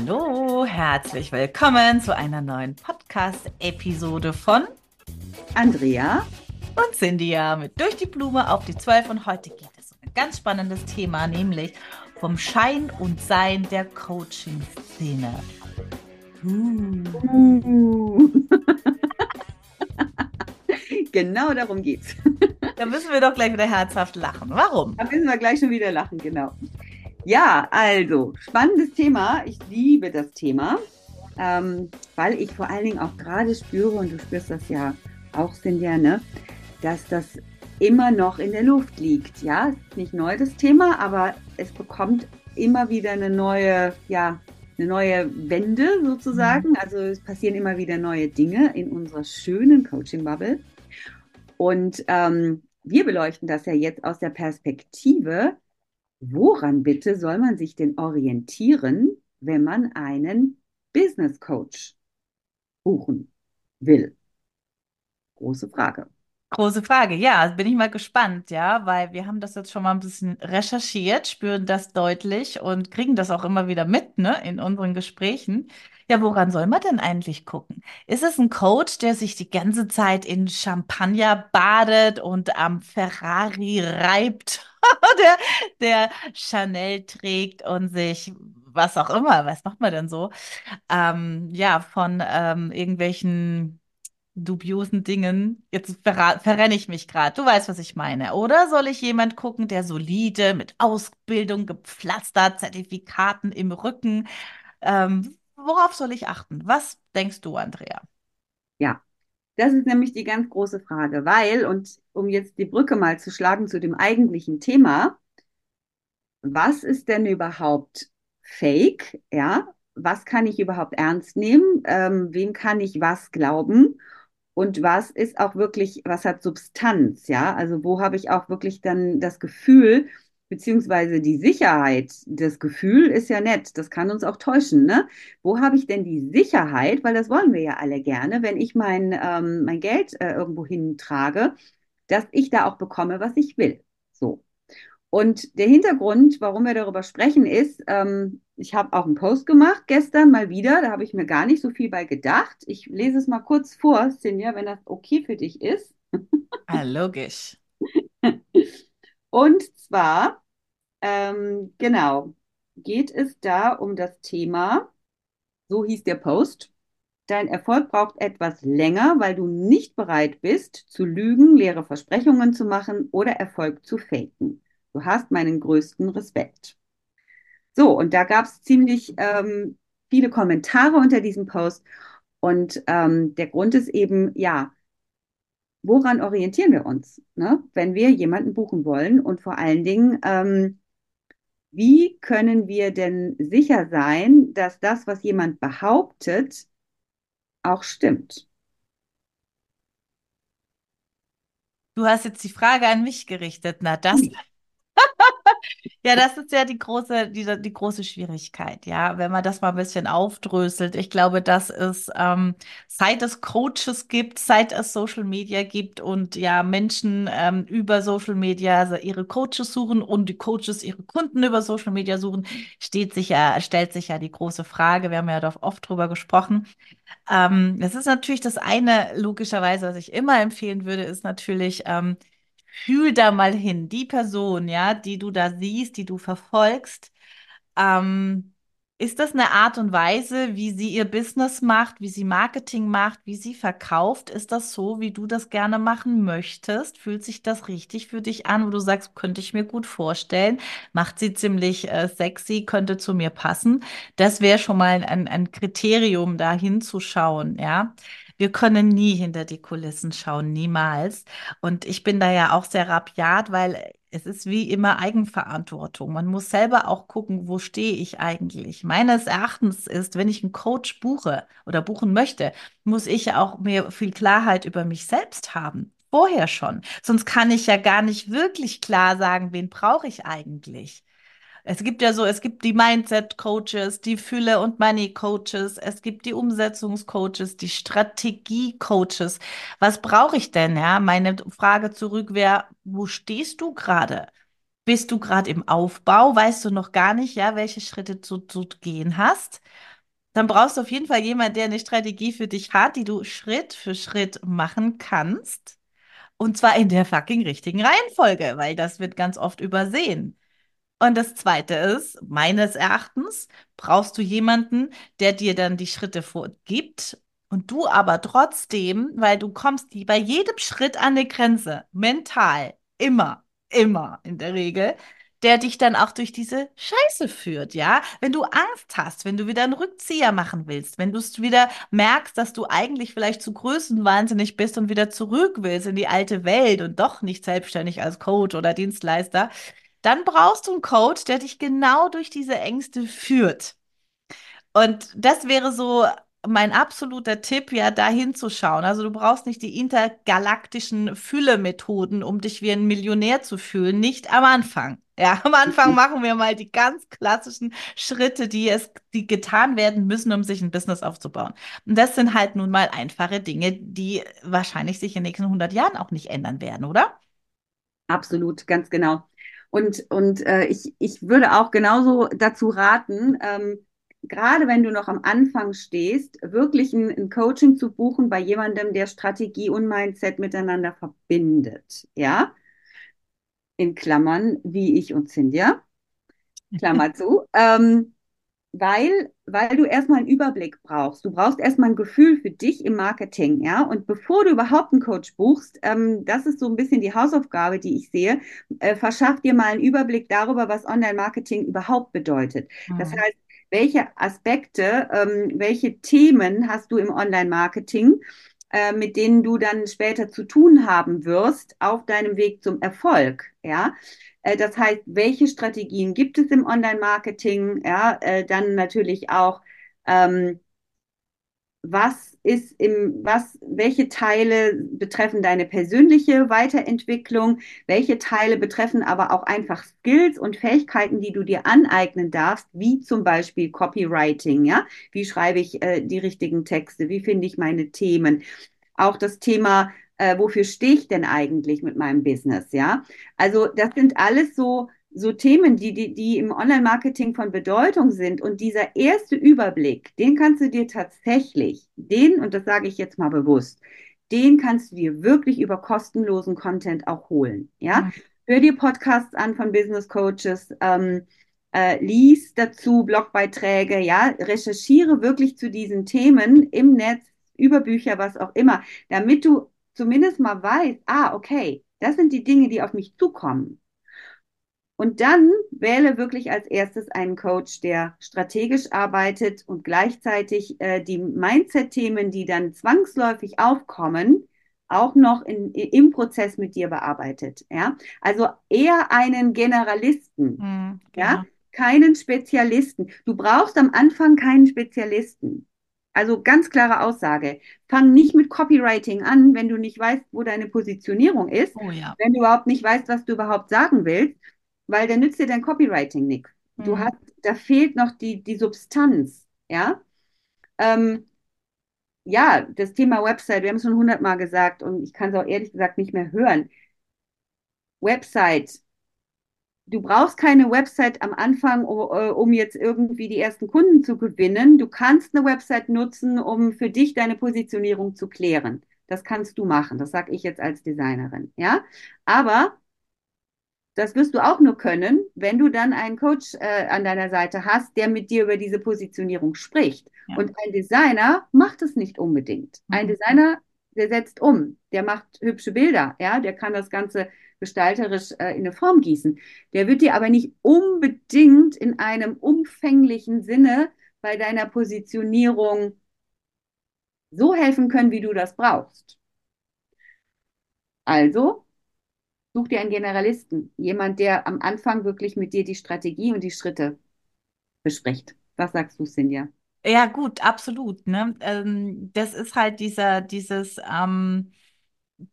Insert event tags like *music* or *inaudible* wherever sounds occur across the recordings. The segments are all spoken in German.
Hallo, herzlich willkommen zu einer neuen Podcast-Episode von Andrea und Cynthia mit Durch die Blume auf die Zwölf. Und heute geht es um ein ganz spannendes Thema, nämlich vom Schein und Sein der Coaching-Szene. Uh. *laughs* genau darum geht's. Da müssen wir doch gleich wieder herzhaft lachen. Warum? Da müssen wir gleich schon wieder lachen, genau. Ja, also, spannendes Thema. Ich liebe das Thema, ähm, weil ich vor allen Dingen auch gerade spüre, und du spürst das ja auch, Cynthia, ne, dass das immer noch in der Luft liegt. Ja, nicht neu das Thema, aber es bekommt immer wieder eine neue, ja, eine neue Wende sozusagen. Mhm. Also es passieren immer wieder neue Dinge in unserer schönen Coaching-Bubble. Und ähm, wir beleuchten das ja jetzt aus der Perspektive, woran bitte soll man sich denn orientieren, wenn man einen Business Coach buchen will? Große Frage. Große Frage, ja, bin ich mal gespannt, ja, weil wir haben das jetzt schon mal ein bisschen recherchiert, spüren das deutlich und kriegen das auch immer wieder mit, ne, in unseren Gesprächen. Ja, woran soll man denn eigentlich gucken? Ist es ein Coach, der sich die ganze Zeit in Champagner badet und am Ferrari reibt, *laughs* der, der Chanel trägt und sich was auch immer, was macht man denn so? Ähm, ja, von ähm, irgendwelchen dubiosen Dingen. Jetzt verrenne ich mich gerade. Du weißt, was ich meine. Oder soll ich jemand gucken, der solide, mit Ausbildung gepflastert, Zertifikaten im Rücken? Ähm, worauf soll ich achten? Was denkst du, Andrea? Ja, das ist nämlich die ganz große Frage, weil, und um jetzt die Brücke mal zu schlagen zu dem eigentlichen Thema, was ist denn überhaupt Fake? Ja, was kann ich überhaupt ernst nehmen? Ähm, wem kann ich was glauben? und was ist auch wirklich, was hat Substanz, ja? Also wo habe ich auch wirklich dann das Gefühl, beziehungsweise die Sicherheit, das Gefühl ist ja nett, das kann uns auch täuschen, ne? Wo habe ich denn die Sicherheit, weil das wollen wir ja alle gerne, wenn ich mein, ähm, mein Geld äh, irgendwo hintrage, dass ich da auch bekomme, was ich will. So. Und der Hintergrund, warum wir darüber sprechen, ist, ähm, ich habe auch einen Post gemacht gestern mal wieder, da habe ich mir gar nicht so viel bei gedacht. Ich lese es mal kurz vor, Sinja, wenn das okay für dich ist. Ah, logisch. *laughs* Und zwar, ähm, genau, geht es da um das Thema, so hieß der Post, dein Erfolg braucht etwas länger, weil du nicht bereit bist, zu lügen, leere Versprechungen zu machen oder Erfolg zu faken. Du hast meinen größten Respekt. So, und da gab es ziemlich ähm, viele Kommentare unter diesem Post. Und ähm, der Grund ist eben, ja, woran orientieren wir uns, ne? wenn wir jemanden buchen wollen? Und vor allen Dingen, ähm, wie können wir denn sicher sein, dass das, was jemand behauptet, auch stimmt? Du hast jetzt die Frage an mich gerichtet. Na, das, *laughs* ja, das ist ja die große, die, die große Schwierigkeit, ja, wenn man das mal ein bisschen aufdröselt. Ich glaube, dass es, ähm, seit es Coaches gibt, seit es Social Media gibt und ja, Menschen ähm, über Social Media also ihre Coaches suchen und die Coaches ihre Kunden über Social Media suchen, steht sich ja, stellt sich ja die große Frage, wir haben ja da oft drüber gesprochen. Ähm, das ist natürlich das eine, logischerweise, was ich immer empfehlen würde, ist natürlich, ähm, fühl da mal hin, die Person, ja, die du da siehst, die du verfolgst, Ähm, ist das eine Art und Weise, wie sie ihr Business macht, wie sie Marketing macht, wie sie verkauft? Ist das so, wie du das gerne machen möchtest? Fühlt sich das richtig für dich an, wo du sagst, könnte ich mir gut vorstellen? Macht sie ziemlich äh, sexy, könnte zu mir passen? Das wäre schon mal ein, ein Kriterium, da hinzuschauen, ja. Wir können nie hinter die Kulissen schauen, niemals. Und ich bin da ja auch sehr rabiat, weil es ist wie immer Eigenverantwortung. Man muss selber auch gucken, wo stehe ich eigentlich. Meines Erachtens ist, wenn ich einen Coach buche oder buchen möchte, muss ich auch mir viel Klarheit über mich selbst haben. Vorher schon. Sonst kann ich ja gar nicht wirklich klar sagen, wen brauche ich eigentlich. Es gibt ja so, es gibt die Mindset-Coaches, die Fülle- und Money-Coaches, es gibt die Umsetzungscoaches, die Strategie-Coaches. Was brauche ich denn? Ja, meine Frage zurück wäre, wo stehst du gerade? Bist du gerade im Aufbau? Weißt du noch gar nicht, ja, welche Schritte du zu gehen hast? Dann brauchst du auf jeden Fall jemanden, der eine Strategie für dich hat, die du Schritt für Schritt machen kannst. Und zwar in der fucking richtigen Reihenfolge, weil das wird ganz oft übersehen. Und das Zweite ist, meines Erachtens brauchst du jemanden, der dir dann die Schritte vorgibt und du aber trotzdem, weil du kommst bei jedem Schritt an eine Grenze, mental, immer, immer in der Regel, der dich dann auch durch diese Scheiße führt, ja? Wenn du Angst hast, wenn du wieder einen Rückzieher machen willst, wenn du es wieder merkst, dass du eigentlich vielleicht zu größenwahnsinnig bist und wieder zurück willst in die alte Welt und doch nicht selbstständig als Coach oder Dienstleister, dann brauchst du einen Coach, der dich genau durch diese Ängste führt. Und das wäre so mein absoluter Tipp, ja, da hinzuschauen. Also du brauchst nicht die intergalaktischen Fülle-Methoden, um dich wie ein Millionär zu fühlen. Nicht am Anfang. Ja, am Anfang *laughs* machen wir mal die ganz klassischen Schritte, die es, die getan werden müssen, um sich ein Business aufzubauen. Und das sind halt nun mal einfache Dinge, die wahrscheinlich sich in den nächsten 100 Jahren auch nicht ändern werden, oder? Absolut, ganz genau. Und, und äh, ich, ich würde auch genauso dazu raten, ähm, gerade wenn du noch am Anfang stehst, wirklich ein, ein, Coaching zu buchen bei jemandem, der Strategie und Mindset miteinander verbindet. Ja, in Klammern, wie ich und Cynthia. Klammer *laughs* zu. Ähm, weil, weil du erstmal einen Überblick brauchst. Du brauchst erstmal ein Gefühl für dich im Marketing, ja. Und bevor du überhaupt einen Coach buchst, ähm, das ist so ein bisschen die Hausaufgabe, die ich sehe, äh, verschaff dir mal einen Überblick darüber, was Online-Marketing überhaupt bedeutet. Mhm. Das heißt, welche Aspekte, ähm, welche Themen hast du im Online-Marketing? Äh, mit denen du dann später zu tun haben wirst auf deinem Weg zum Erfolg. Ja, das heißt, welche Strategien gibt es im Online-Marketing? Ja, äh, dann natürlich auch, ähm, was ist im, was, welche Teile betreffen deine persönliche Weiterentwicklung? Welche Teile betreffen aber auch einfach Skills und Fähigkeiten, die du dir aneignen darfst, wie zum Beispiel Copywriting, ja? Wie schreibe ich äh, die richtigen Texte? Wie finde ich meine Themen? Auch das Thema äh, wofür stehe ich denn eigentlich mit meinem Business, ja? Also das sind alles so, so Themen, die, die, die im Online-Marketing von Bedeutung sind. Und dieser erste Überblick, den kannst du dir tatsächlich, den, und das sage ich jetzt mal bewusst, den kannst du dir wirklich über kostenlosen Content auch holen, ja? Mhm. Hör dir Podcasts an von Business Coaches, ähm, äh, lies dazu Blogbeiträge, ja, recherchiere wirklich zu diesen Themen im Netz, über Bücher, was auch immer, damit du zumindest mal weiß, ah, okay, das sind die Dinge, die auf mich zukommen. Und dann wähle wirklich als erstes einen Coach, der strategisch arbeitet und gleichzeitig äh, die Mindset-Themen, die dann zwangsläufig aufkommen, auch noch in, im Prozess mit dir bearbeitet. Ja, also eher einen Generalisten, mhm, ja, genau. keinen Spezialisten. Du brauchst am Anfang keinen Spezialisten. Also ganz klare Aussage. Fang nicht mit Copywriting an, wenn du nicht weißt, wo deine Positionierung ist. Oh, ja. Wenn du überhaupt nicht weißt, was du überhaupt sagen willst, weil dann nützt dir dein Copywriting nichts. Mhm. Du hast, da fehlt noch die, die Substanz, ja. Ähm, ja, das Thema Website, wir haben es schon hundertmal gesagt und ich kann es auch ehrlich gesagt nicht mehr hören. Website, du brauchst keine Website am Anfang, äh, um jetzt irgendwie die ersten Kunden zu gewinnen. Du kannst eine Website nutzen, um für dich deine Positionierung zu klären. Das kannst du machen. Das sage ich jetzt als Designerin. Ja, aber das wirst du auch nur können, wenn du dann einen Coach äh, an deiner Seite hast, der mit dir über diese Positionierung spricht. Ja. Und ein Designer macht es nicht unbedingt. Mhm. Ein Designer, der setzt um, der macht hübsche Bilder, ja, der kann das Ganze gestalterisch äh, in eine Form gießen. Der wird dir aber nicht unbedingt in einem umfänglichen Sinne bei deiner Positionierung so helfen können, wie du das brauchst. Also such dir einen Generalisten, jemand, der am Anfang wirklich mit dir die Strategie und die Schritte bespricht. Was sagst du, Sinja? Ja, gut, absolut. Ne? Ähm, das ist halt dieser, dieses, ähm,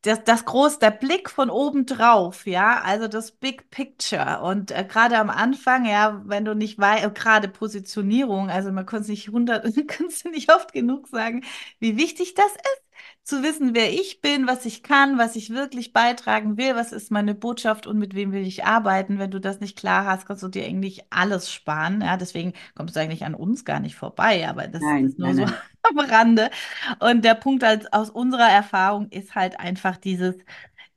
das, das groß, der Blick von oben drauf, ja, also das Big Picture. Und äh, gerade am Anfang, ja, wenn du nicht weißt, äh, gerade Positionierung, also man kann es nicht hundert, *laughs* kannst du nicht oft genug sagen, wie wichtig das ist zu wissen, wer ich bin, was ich kann, was ich wirklich beitragen will, was ist meine Botschaft und mit wem will ich arbeiten. Wenn du das nicht klar hast, kannst du dir eigentlich alles sparen. Ja, deswegen kommst du eigentlich an uns gar nicht vorbei, aber das nein, ist nur nein, so nein. *laughs* am Rande. Und der Punkt als, aus unserer Erfahrung ist halt einfach dieses,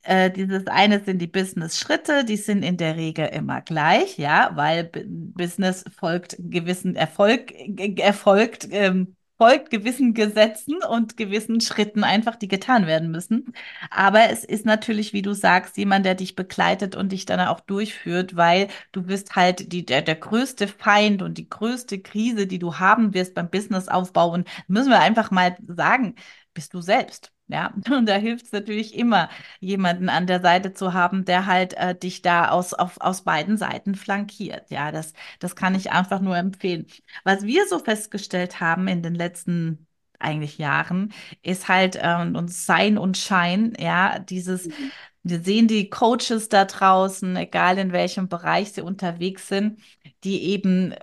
äh, dieses eine sind die Business-Schritte, die sind in der Regel immer gleich, ja, weil B Business folgt gewissen Erfolg, erfolgt ähm, folgt gewissen Gesetzen und gewissen Schritten einfach, die getan werden müssen. Aber es ist natürlich, wie du sagst, jemand, der dich begleitet und dich dann auch durchführt, weil du bist halt die, der, der größte Feind und die größte Krise, die du haben wirst beim Businessaufbau. Und müssen wir einfach mal sagen, bist du selbst. Ja, *laughs* und da hilft es natürlich immer, jemanden an der Seite zu haben, der halt äh, dich da aus, auf, aus beiden Seiten flankiert. Ja, das, das kann ich einfach nur empfehlen. Was wir so festgestellt haben in den letzten eigentlich Jahren, ist halt ähm, uns Sein und Schein, ja, dieses, mhm. wir sehen die Coaches da draußen, egal in welchem Bereich sie unterwegs sind, die eben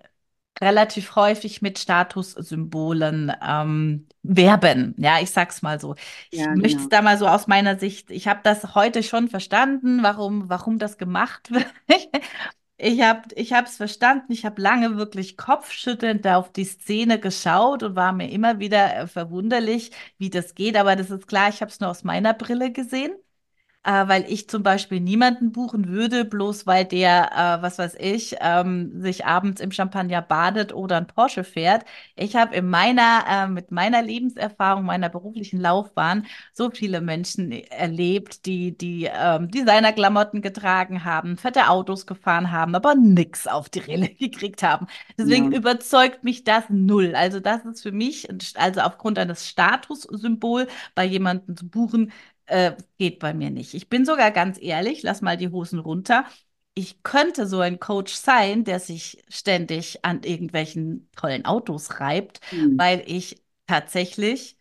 relativ häufig mit Statussymbolen ähm, werben. Ja, ich sag's mal so. Ich ja, möchte es genau. da mal so aus meiner Sicht, ich habe das heute schon verstanden, warum, warum das gemacht *laughs* wird. Ich habe ich es verstanden. Ich habe lange wirklich kopfschüttelnd auf die Szene geschaut und war mir immer wieder äh, verwunderlich, wie das geht. Aber das ist klar, ich habe es nur aus meiner Brille gesehen äh, weil ich zum Beispiel niemanden buchen würde, bloß weil der, äh, was weiß ich, ähm, sich abends im Champagner badet oder ein Porsche fährt. Ich habe in meiner, äh, mit meiner Lebenserfahrung, meiner beruflichen Laufbahn so viele Menschen erlebt, die, die ähm, Designerklamotten getragen haben, fette Autos gefahren haben, aber nix auf die Rille *laughs* gekriegt haben. Deswegen ja. überzeugt mich das null. Also das ist für mich, also aufgrund eines Statussymbol bei jemandem zu buchen, äh, geht bei mir nicht. Ich bin sogar ganz ehrlich, lass mal die Hosen runter. Ich könnte so ein Coach sein, der sich ständig an irgendwelchen tollen Autos reibt, mhm. weil ich tatsächlich ich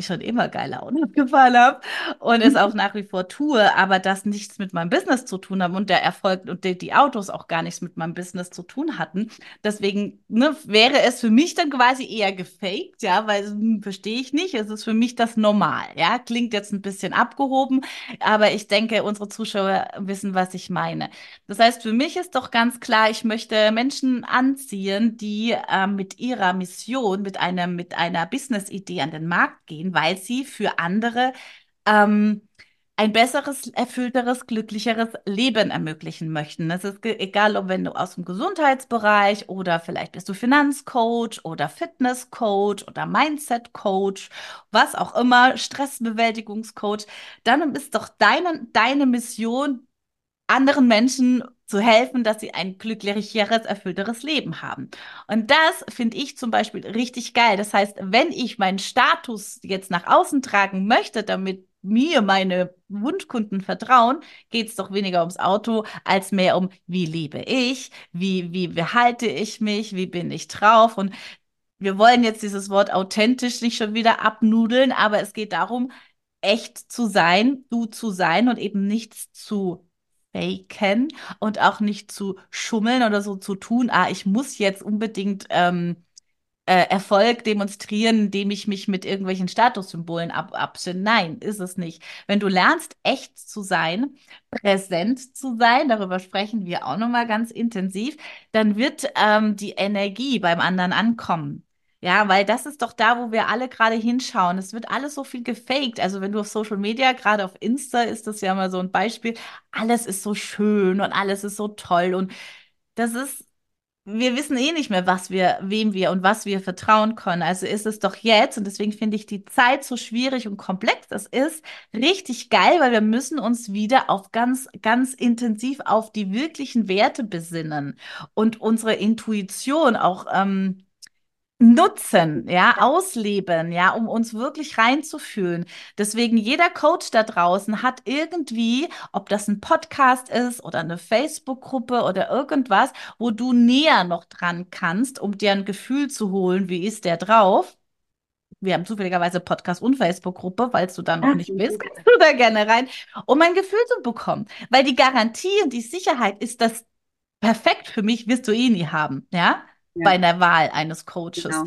schon immer geile Autos *laughs* gefahren habe und es auch nach wie vor tue, aber das nichts mit meinem Business zu tun haben und der Erfolg und die, die Autos auch gar nichts mit meinem Business zu tun hatten. Deswegen ne, wäre es für mich dann quasi eher gefaked, ja, weil hm, verstehe ich nicht. Es ist für mich das normal, ja. Klingt jetzt ein bisschen abgehoben, aber ich denke, unsere Zuschauer wissen, was ich meine. Das heißt, für mich ist doch ganz klar, ich möchte Menschen anziehen, die äh, mit ihrer Mission, mit einer, mit einer Business-Idee an den Markt gehen gehen, weil sie für andere ähm, ein besseres, erfüllteres, glücklicheres Leben ermöglichen möchten. Es ist egal, ob wenn du aus dem Gesundheitsbereich oder vielleicht bist du Finanzcoach oder Fitnesscoach oder Mindsetcoach, was auch immer, Stressbewältigungscoach, dann ist doch deine, deine Mission, anderen Menschen zu helfen, dass sie ein glücklicheres, erfüllteres Leben haben. Und das finde ich zum Beispiel richtig geil. Das heißt, wenn ich meinen Status jetzt nach außen tragen möchte, damit mir meine Wunschkunden vertrauen, geht es doch weniger ums Auto als mehr um, wie lebe ich, wie, wie behalte ich mich, wie bin ich drauf. Und wir wollen jetzt dieses Wort authentisch nicht schon wieder abnudeln, aber es geht darum, echt zu sein, du zu sein und eben nichts zu faken und auch nicht zu schummeln oder so zu tun, ah, ich muss jetzt unbedingt ähm, äh, Erfolg demonstrieren, indem ich mich mit irgendwelchen Statussymbolen ab abstimme. Nein, ist es nicht. Wenn du lernst, echt zu sein, präsent zu sein, darüber sprechen wir auch nochmal ganz intensiv, dann wird ähm, die Energie beim anderen ankommen. Ja, weil das ist doch da, wo wir alle gerade hinschauen. Es wird alles so viel gefaked. Also wenn du auf Social Media, gerade auf Insta ist das ja mal so ein Beispiel, alles ist so schön und alles ist so toll und das ist wir wissen eh nicht mehr, was wir, wem wir und was wir vertrauen können. Also ist es doch jetzt, und deswegen finde ich die Zeit so schwierig und komplex das ist, richtig geil, weil wir müssen uns wieder auf ganz, ganz intensiv auf die wirklichen Werte besinnen und unsere Intuition auch ähm, nutzen, ja, ausleben, ja, um uns wirklich reinzufühlen. Deswegen jeder Coach da draußen hat irgendwie, ob das ein Podcast ist oder eine Facebook-Gruppe oder irgendwas, wo du näher noch dran kannst, um dir ein Gefühl zu holen, wie ist der drauf. Wir haben zufälligerweise Podcast und Facebook-Gruppe, falls du da noch nicht bist, kannst du da gerne rein, um ein Gefühl zu bekommen. Weil die Garantie und die Sicherheit ist das perfekt für mich, wirst du eh nie haben, ja ja. bei der Wahl eines Coaches. Genau.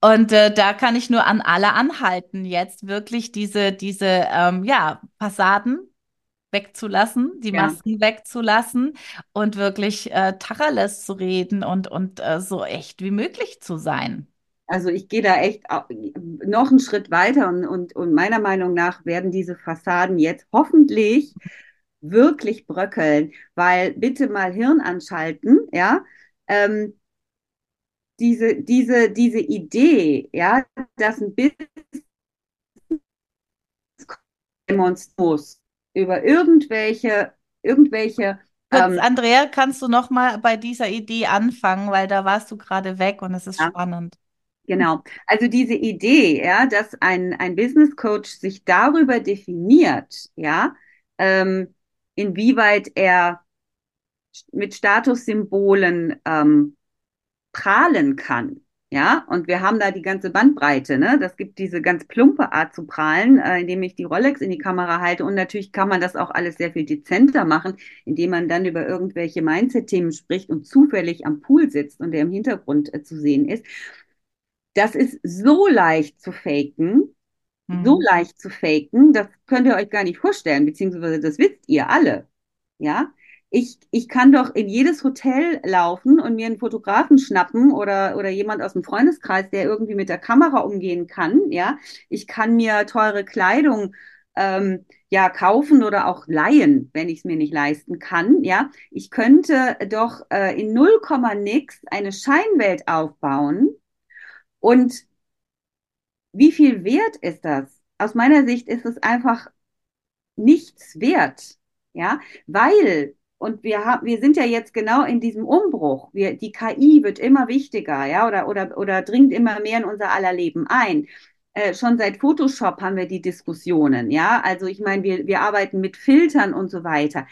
Und äh, da kann ich nur an alle anhalten, jetzt wirklich diese, diese ähm, ja, Fassaden wegzulassen, die ja. Masken wegzulassen und wirklich äh, Tacheles zu reden und, und äh, so echt wie möglich zu sein. Also ich gehe da echt noch einen Schritt weiter und, und, und meiner Meinung nach werden diese Fassaden jetzt hoffentlich wirklich bröckeln, weil bitte mal Hirn anschalten, ja. Ähm, diese, diese, diese Idee, ja, dass ein Business muss über irgendwelche, irgendwelche Kurz, ähm, Andrea, kannst du noch mal bei dieser Idee anfangen, weil da warst du gerade weg und es ist ja, spannend. Genau. Also diese Idee, ja, dass ein, ein Business Coach sich darüber definiert, ja, ähm, inwieweit er mit Statussymbolen ähm, prahlen kann. Ja, und wir haben da die ganze Bandbreite, ne? Das gibt diese ganz plumpe Art zu prahlen, äh, indem ich die Rolex in die Kamera halte. Und natürlich kann man das auch alles sehr viel dezenter machen, indem man dann über irgendwelche Mindset-Themen spricht und zufällig am Pool sitzt und der im Hintergrund äh, zu sehen ist. Das ist so leicht zu faken, mhm. so leicht zu faken, das könnt ihr euch gar nicht vorstellen, beziehungsweise das wisst ihr alle. Ja, ich, ich kann doch in jedes Hotel laufen und mir einen Fotografen schnappen oder, oder jemand aus dem Freundeskreis, der irgendwie mit der Kamera umgehen kann. Ja, ich kann mir teure Kleidung ähm, ja kaufen oder auch leihen, wenn ich es mir nicht leisten kann. Ja, ich könnte doch äh, in 0, nix eine Scheinwelt aufbauen. Und wie viel wert ist das? Aus meiner Sicht ist es einfach nichts wert. Ja, weil und wir haben, wir sind ja jetzt genau in diesem Umbruch. Wir, die KI wird immer wichtiger, ja, oder, oder, oder dringt immer mehr in unser aller Leben ein. Äh, schon seit Photoshop haben wir die Diskussionen, ja. Also ich meine, wir, wir arbeiten mit Filtern und so weiter.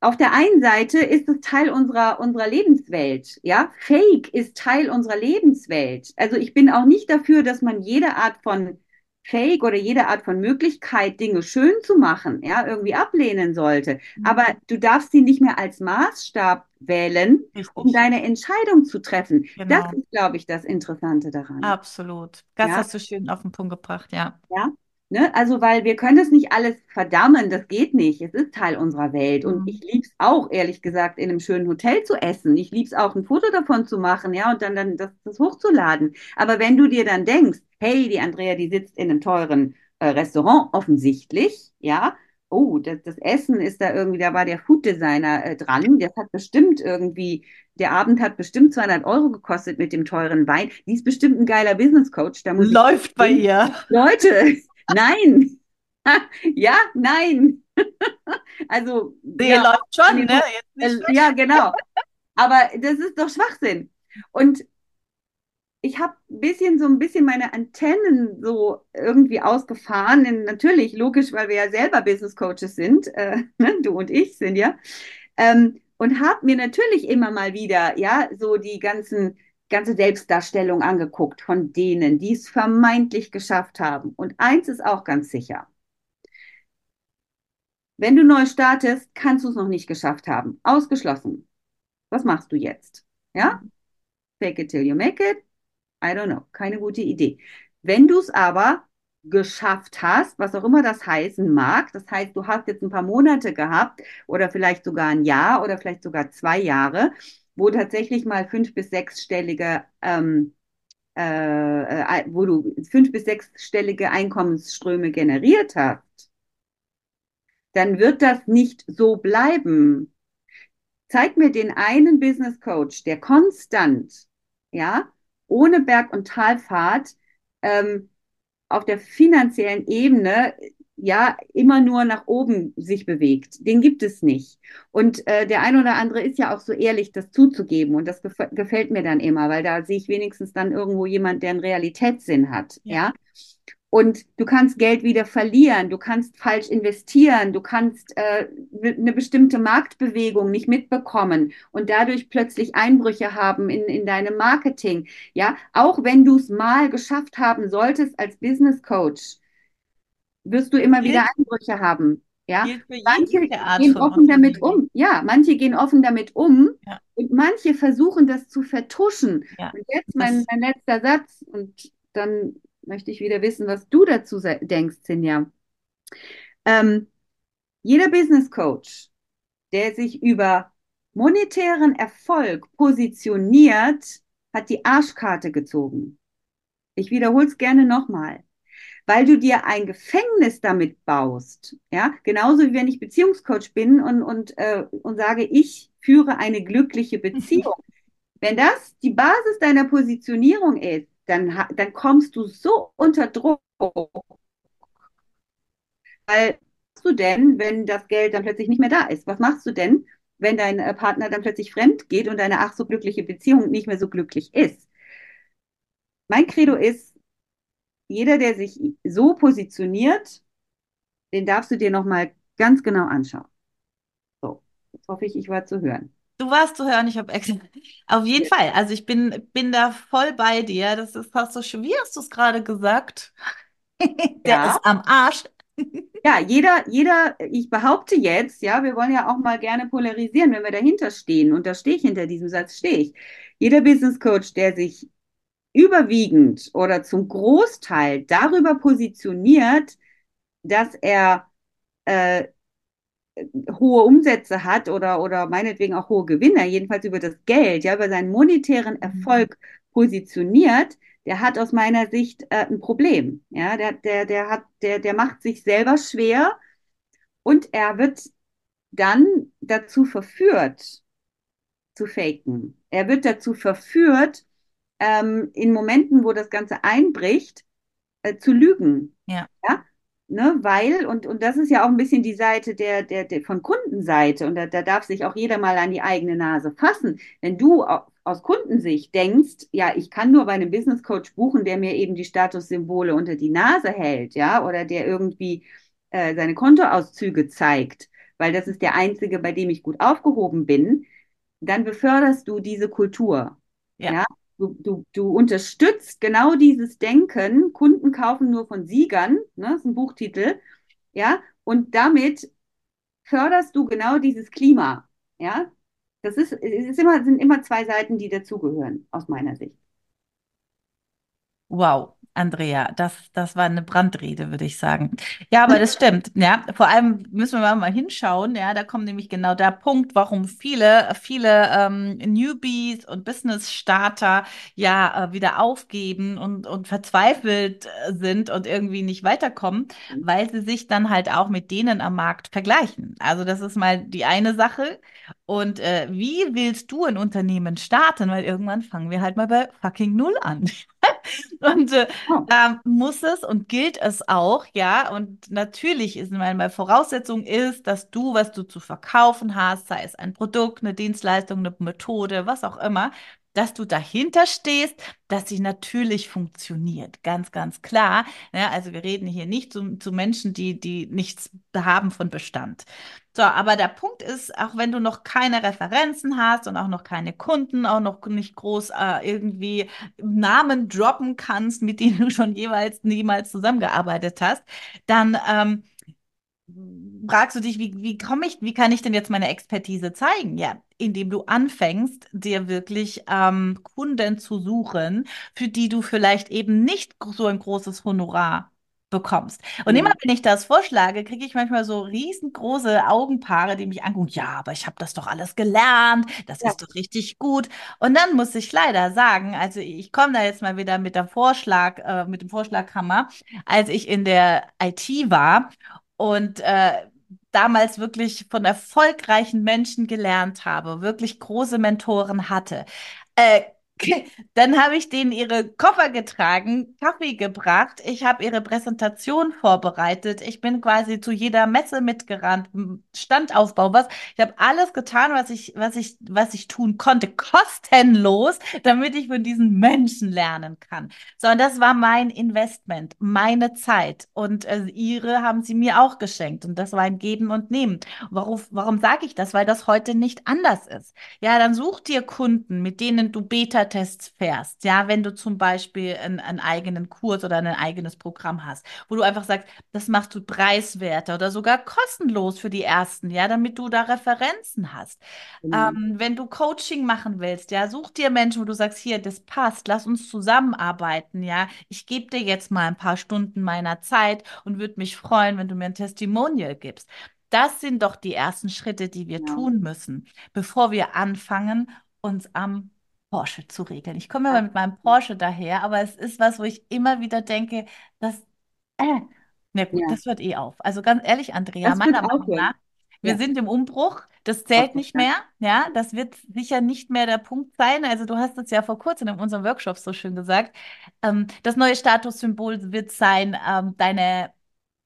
Auf der einen Seite ist es Teil unserer, unserer Lebenswelt, ja. Fake ist Teil unserer Lebenswelt. Also ich bin auch nicht dafür, dass man jede Art von Fake oder jede Art von Möglichkeit, Dinge schön zu machen, ja, irgendwie ablehnen sollte. Mhm. Aber du darfst sie nicht mehr als Maßstab wählen, Richtig. um deine Entscheidung zu treffen. Genau. Das ist, glaube ich, das Interessante daran. Absolut. Das ja? hast du schön auf den Punkt gebracht, ja. Ja. Ne? Also, weil wir können das nicht alles verdammen, das geht nicht. Es ist Teil unserer Welt. Und mhm. ich liebe es auch, ehrlich gesagt, in einem schönen Hotel zu essen. Ich liebe es auch, ein Foto davon zu machen, ja, und dann, dann das, das hochzuladen. Aber wenn du dir dann denkst, hey, die Andrea, die sitzt in einem teuren äh, Restaurant, offensichtlich, ja. Oh, das, das, Essen ist da irgendwie, da war der Food Designer äh, dran. Das hat bestimmt irgendwie, der Abend hat bestimmt 200 Euro gekostet mit dem teuren Wein. Die ist bestimmt ein geiler Business Coach. Da muss Läuft bei ihr. Leute, *laughs* nein. *laughs* ja, nein. *laughs* also. Der ja, läuft schon, ne? ja, genau. Aber das ist doch Schwachsinn. Und ich habe ein bisschen so ein bisschen meine Antennen so irgendwie ausgefahren. Denn natürlich, logisch, weil wir ja selber Business Coaches sind, äh, *laughs* ne, du und ich sind ja. Ähm, und habe mir natürlich immer mal wieder, ja, so die ganzen ganze Selbstdarstellung angeguckt von denen, die es vermeintlich geschafft haben. Und eins ist auch ganz sicher. Wenn du neu startest, kannst du es noch nicht geschafft haben. Ausgeschlossen. Was machst du jetzt? Ja? Fake it till you make it. I don't know, keine gute Idee. Wenn du es aber geschafft hast, was auch immer das heißen mag, das heißt, du hast jetzt ein paar Monate gehabt oder vielleicht sogar ein Jahr oder vielleicht sogar zwei Jahre, wo tatsächlich mal fünf bis sechsstellige ähm, äh, wo du fünf- bis sechsstellige Einkommensströme generiert hast, dann wird das nicht so bleiben. Zeig mir den einen Business Coach, der konstant, ja, ohne Berg- und Talfahrt ähm, auf der finanziellen Ebene ja immer nur nach oben sich bewegt. Den gibt es nicht. Und äh, der ein oder andere ist ja auch so ehrlich, das zuzugeben. Und das gef gefällt mir dann immer, weil da sehe ich wenigstens dann irgendwo jemand, der einen Realitätssinn hat. Ja. ja? Und du kannst Geld wieder verlieren, du kannst falsch investieren, du kannst äh, eine bestimmte Marktbewegung nicht mitbekommen und dadurch plötzlich Einbrüche haben in, in deinem Marketing. Ja, auch wenn du es mal geschafft haben solltest als Business Coach, wirst du immer wieder Einbrüche haben. Ja, manche gehen offen damit um. Ja, manche gehen offen damit um ja. und manche versuchen das zu vertuschen. Ja. Und jetzt mein, mein letzter Satz und dann möchte ich wieder wissen, was du dazu denkst, Sinja. Ähm, jeder Business Coach, der sich über monetären Erfolg positioniert, hat die Arschkarte gezogen. Ich wiederhole es gerne nochmal. Weil du dir ein Gefängnis damit baust. Ja, genauso wie wenn ich Beziehungscoach bin und, und, äh, und sage, ich führe eine glückliche *laughs* Beziehung. wenn das die Basis deiner Positionierung ist, dann, dann kommst du so unter Druck. Weil was machst du denn, wenn das Geld dann plötzlich nicht mehr da ist? Was machst du denn, wenn dein äh, Partner dann plötzlich fremd geht und deine ach so glückliche Beziehung nicht mehr so glücklich ist? Mein Credo ist, jeder, der sich so positioniert, den darfst du dir nochmal ganz genau anschauen. So, jetzt hoffe ich, ich war zu hören. Du warst zu hören, ich habe extra. Auf jeden. Fall. Also ich bin, bin da voll bei dir. Das ist fast so schön. Wie hast du es gerade gesagt? *laughs* Der ja. ist am Arsch. *laughs* Ja, jeder, jeder, ich behaupte jetzt, ja, wir wollen ja auch mal gerne polarisieren, wenn wir dahinter stehen. Und da stehe ich hinter diesem Satz, stehe ich. Jeder Business Coach, der sich überwiegend oder zum Großteil darüber positioniert, dass er äh, hohe Umsätze hat oder, oder meinetwegen auch hohe Gewinne, jedenfalls über das Geld, ja, über seinen monetären mhm. Erfolg positioniert, der hat aus meiner Sicht äh, ein Problem. Ja, der, der, der hat, der, der macht sich selber schwer und er wird dann dazu verführt, zu faken. Er wird dazu verführt, ähm, in Momenten, wo das Ganze einbricht, äh, zu lügen. Ja. ja? Ne, weil, und, und das ist ja auch ein bisschen die Seite der, der, der von Kundenseite, und da, da darf sich auch jeder mal an die eigene Nase fassen. Wenn du aus Kundensicht denkst, ja, ich kann nur bei einem Business Coach buchen, der mir eben die Statussymbole unter die Nase hält, ja, oder der irgendwie äh, seine Kontoauszüge zeigt, weil das ist der einzige, bei dem ich gut aufgehoben bin, dann beförderst du diese Kultur. Ja. ja? Du, du, du unterstützt genau dieses Denken, Kunden kaufen nur von Siegern, ne, das ist ein Buchtitel, ja, und damit förderst du genau dieses Klima, ja. Das ist, es ist immer, sind immer zwei Seiten, die dazugehören, aus meiner Sicht. Wow. Andrea, das, das war eine Brandrede, würde ich sagen. Ja, aber das stimmt. Ja, vor allem müssen wir mal hinschauen. Ja, da kommt nämlich genau der Punkt, warum viele, viele ähm, Newbies und Business-Starter ja äh, wieder aufgeben und, und verzweifelt äh, sind und irgendwie nicht weiterkommen, mhm. weil sie sich dann halt auch mit denen am Markt vergleichen. Also das ist mal die eine Sache. Und äh, wie willst du ein Unternehmen starten? Weil irgendwann fangen wir halt mal bei fucking Null an. *laughs* und äh, oh. da muss es und gilt es auch, ja. Und natürlich ist meine Voraussetzung ist, dass du, was du zu verkaufen hast, sei es ein Produkt, eine Dienstleistung, eine Methode, was auch immer, dass du dahinter stehst, dass sie natürlich funktioniert. Ganz, ganz klar. Ja, also wir reden hier nicht zu, zu Menschen, die, die nichts haben von Bestand. So, aber der Punkt ist, auch wenn du noch keine Referenzen hast und auch noch keine Kunden, auch noch nicht groß äh, irgendwie Namen droppen kannst, mit denen du schon jeweils niemals zusammengearbeitet hast, dann ähm, fragst du dich, wie, wie komme ich, wie kann ich denn jetzt meine Expertise zeigen? Ja, indem du anfängst, dir wirklich ähm, Kunden zu suchen, für die du vielleicht eben nicht so ein großes Honorar bekommst. Und immer Ja, wenn ich das vorschlage, kriege ich manchmal so riesengroße Augenpaare, die mich angucken, ja, aber ich habe das doch alles gelernt, das ja, ist doch richtig gut. Und dann muss ich leider sagen, also ich komme da jetzt mal wieder mit dem Vorschlag, äh, mit dem Vorschlaghammer, als ich in der IT war und äh, damals wirklich von erfolgreichen Menschen gelernt habe, wirklich große Mentoren hatte. Äh, Dann habe ich denen ihre Koffer getragen, Kaffee gebracht, ich habe ihre Präsentation vorbereitet, ich bin quasi zu jeder Messe mitgerannt, Standaufbau, was. Ich habe alles getan, was ich, was ich, was ich tun konnte, kostenlos, damit ich von diesen Menschen lernen kann. So, und das war mein Investment, meine Zeit. Und äh, ihre haben sie mir auch geschenkt. Und das war ein Geben und Nehmen. Warum, warum sage ich das? Weil das heute nicht anders ist. Ja, dann such dir Kunden, mit denen du Beta-Tests fährst. Ja, wenn du zum Beispiel einen, einen eigenen Kurs oder ein eigenes Programm hast, wo du einfach sagst, das machst du preiswerter oder sogar kostenlos für die ersten, ja, damit du da Referenzen hast. genau. Ähm, wenn du Coaching machen willst, ja, such dir Menschen, wo du sagst, hier, das passt, lass uns zusammenarbeiten, ja. Ich gebe dir jetzt mal ein paar Stunden meiner Zeit und würde mich freuen, wenn du mir ein Testimonial gibst. Das sind doch die ersten Schritte, die wir genau. tun müssen, bevor wir anfangen, uns am Porsche zu regeln. Ich komme immer mit meinem Porsche daher, aber es ist was, wo ich immer wieder denke, dass, äh, na gut, Ja, das hört eh auf. Also ganz ehrlich, Andrea, das meiner Meinung aufhören. nach, wir Ja, sind im Umbruch. Das zählt nicht mehr. Ja, das wird sicher nicht mehr der Punkt sein. Also du hast es ja vor kurzem in unserem Workshop so schön gesagt. Ähm, das neue Statussymbol wird sein, ähm, deine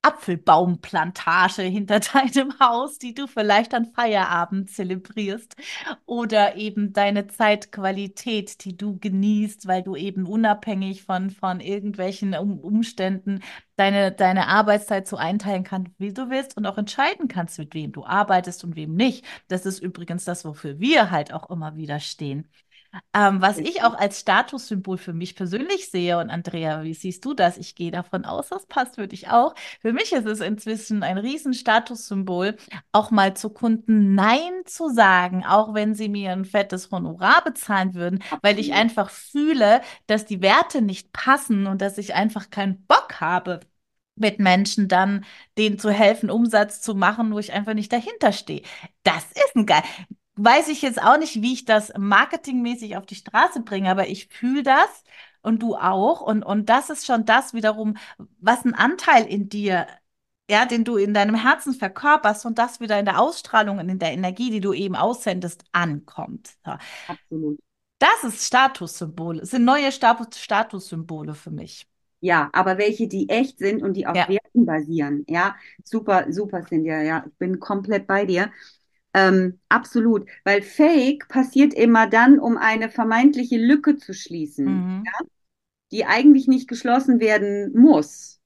Apfelbaumplantage hinter *laughs* deinem Haus, die du vielleicht an Feierabend zelebrierst oder eben deine Zeitqualität, die du genießt, weil du eben unabhängig von, von irgendwelchen um Umständen deine, deine Arbeitszeit so einteilen kannst, wie du willst und auch entscheiden kannst, mit wem du arbeitest und wem nicht. Das ist übrigens das, wofür wir halt auch immer wieder stehen. Ähm, was ich auch als Statussymbol für mich persönlich sehe, und Andrea, wie siehst du das? Ich gehe davon aus, das passt für dich auch. Für mich ist es inzwischen ein riesen Statussymbol, auch mal zu Kunden Nein zu sagen, auch wenn sie mir ein fettes Honorar bezahlen würden, weil ich einfach fühle, dass die Werte nicht passen und dass ich einfach keinen Bock habe. Mit Menschen dann denen zu helfen, Umsatz zu machen, wo ich einfach nicht dahinter stehe. Das ist ein geil weiß ich jetzt auch nicht, wie ich das marketingmäßig auf die Straße bringe, aber ich fühle das und du auch. Und, und das ist schon das wiederum, was ein Anteil in dir, ja, den du in deinem Herzen verkörperst und das wieder in der Ausstrahlung und in der Energie, die du eben aussendest, ankommt. So. Absolut. Das ist Statussymbole, es sind neue Status Statussymbole für mich. Ja, aber welche, die echt sind und die auf Ja. Werten basieren. Ja, super, super, Cynthia. Ja, ich bin komplett bei dir. Ähm, absolut, weil Fake passiert immer dann, um eine vermeintliche Lücke zu schließen, Mhm. die eigentlich nicht geschlossen werden muss.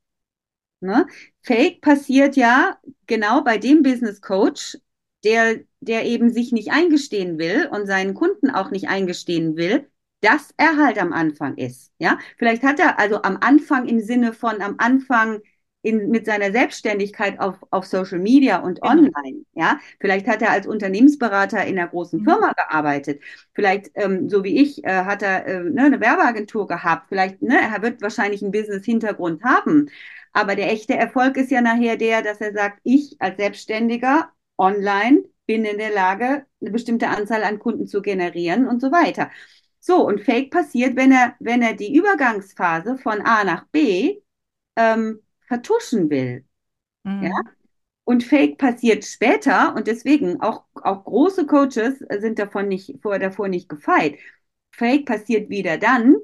Ne? Fake passiert ja genau bei dem Business Coach, der, der eben sich nicht eingestehen will und seinen Kunden auch nicht eingestehen will, dass er halt am Anfang ist. Ja, vielleicht hat er also am Anfang im Sinne von am Anfang in, mit seiner Selbstständigkeit auf, auf Social Media und Genau. online. Ja, vielleicht hat er als Unternehmensberater in einer großen Mhm. Firma gearbeitet. Vielleicht, ähm, so wie ich, äh, hat er äh, ne, eine Werbeagentur gehabt. Vielleicht, ne, er wird wahrscheinlich einen Business-Hintergrund haben. Aber der echte Erfolg ist ja nachher der, dass er sagt, ich als Selbstständiger online bin in der Lage, eine bestimmte Anzahl an Kunden zu generieren und so weiter. So, und Fake passiert, wenn er, wenn er die Übergangsphase von A nach B ähm, vertuschen will. Ja? Mhm. Und Fake passiert später und deswegen auch, auch große Coaches sind davon nicht, vor, davor nicht gefeit. Fake passiert wieder dann,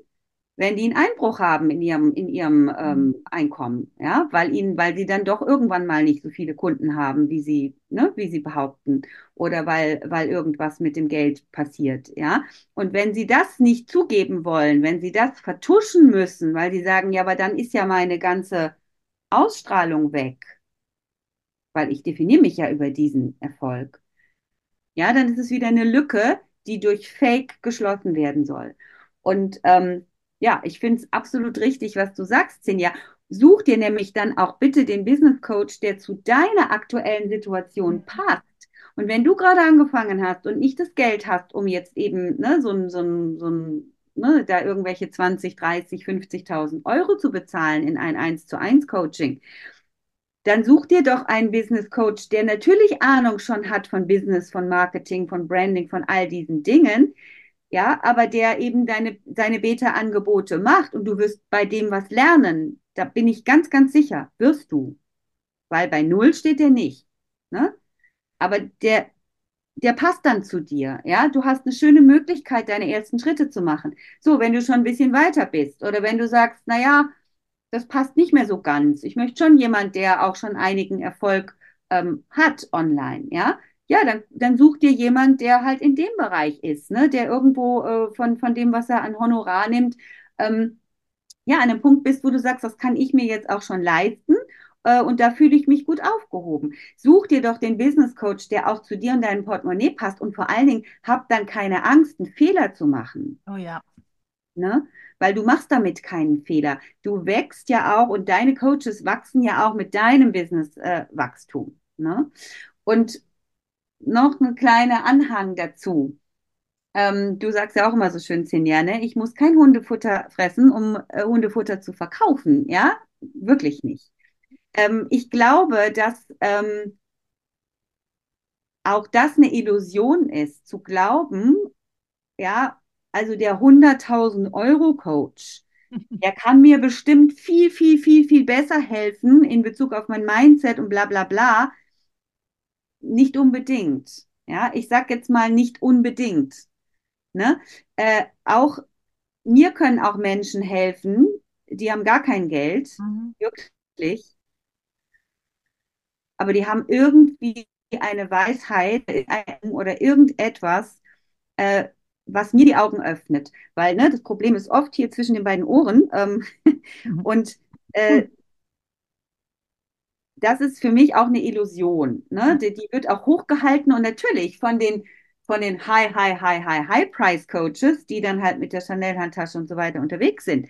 wenn die einen Einbruch haben in ihrem, in ihrem Mhm. ähm, Einkommen, ja, weil ihnen, weil sie dann doch irgendwann mal nicht so viele Kunden haben, wie sie, ne, wie sie behaupten, oder weil, weil irgendwas mit dem Geld passiert, ja. Und wenn sie das nicht zugeben wollen, wenn sie das vertuschen müssen, weil sie sagen, ja, aber dann ist ja meine ganze Ausstrahlung weg, weil ich definiere mich ja über diesen Erfolg. Ja, dann ist es wieder eine Lücke, die durch Fake geschlossen werden soll. Und ähm, ja, ich finde es absolut richtig, was du sagst, Sinja. Such dir nämlich dann auch bitte den Business Coach, der zu deiner aktuellen Situation Mhm. passt. Und wenn du gerade angefangen hast und nicht das Geld hast, um jetzt eben ne, so ein, so ein, so ein ne, da irgendwelche 20, 30, 50.000 Euro zu bezahlen in ein 1 zu 1 Coaching, dann such dir doch einen Business Coach, der natürlich Ahnung schon hat von Business, von Marketing, von Branding, von all diesen Dingen, ja, aber der eben deine, seine Beta-Angebote macht und du wirst bei dem was lernen. Da bin ich ganz, ganz sicher, wirst du. Weil bei Null steht der nicht. Ne? Aber der, der passt dann zu dir. Ja, du hast eine schöne Möglichkeit, deine ersten Schritte zu machen. So, wenn du schon ein bisschen weiter bist oder wenn du sagst, na ja, das passt nicht mehr so ganz. Ich möchte schon jemand, der auch schon einigen Erfolg ähm, hat online. Ja, ja, dann, dann such dir jemand, der halt in dem Bereich ist, ne, der irgendwo äh, von, von dem, was er an Honorar nimmt, ähm, ja, an einem Punkt bist, wo du sagst, das kann ich mir jetzt auch schon leisten äh, und da fühle ich mich gut aufgehoben. Such dir doch den Business Coach, der auch zu dir und deinem Portemonnaie passt und vor allen Dingen hab dann keine Angst, einen Fehler zu machen. Oh ja. Ne? Weil du machst damit keinen Fehler. Du wächst ja auch und deine Coaches wachsen ja auch mit deinem Business-Wachstum. Äh, ne? Und noch ein kleiner Anhang dazu. Ähm, du sagst ja auch immer so schön, Sinja, ne? Ich muss kein Hundefutter fressen, um äh, Hundefutter zu verkaufen. Ja, wirklich nicht. Ähm, ich glaube, dass ähm, auch das eine Illusion ist, zu glauben, ja, also der 100.000 Euro Coach, der kann mir bestimmt viel, viel, viel, viel besser helfen in Bezug auf mein Mindset und bla bla bla, nicht unbedingt. Ja, ich sag jetzt mal nicht unbedingt. Ne? Äh, auch mir können auch Menschen helfen, die haben gar kein Geld, mhm. wirklich, aber die haben irgendwie eine Weisheit oder irgendetwas, äh, was mir die Augen öffnet. Weil ne, das Problem ist oft hier zwischen den beiden Ohren. Ähm, mhm. *laughs* Und äh, das ist für mich auch eine Illusion. Ne? Die, die, wird auch hochgehalten und natürlich von den, von den High, High, High, High, High Price Coaches, die dann halt mit der Chanel-Handtasche und so weiter unterwegs sind,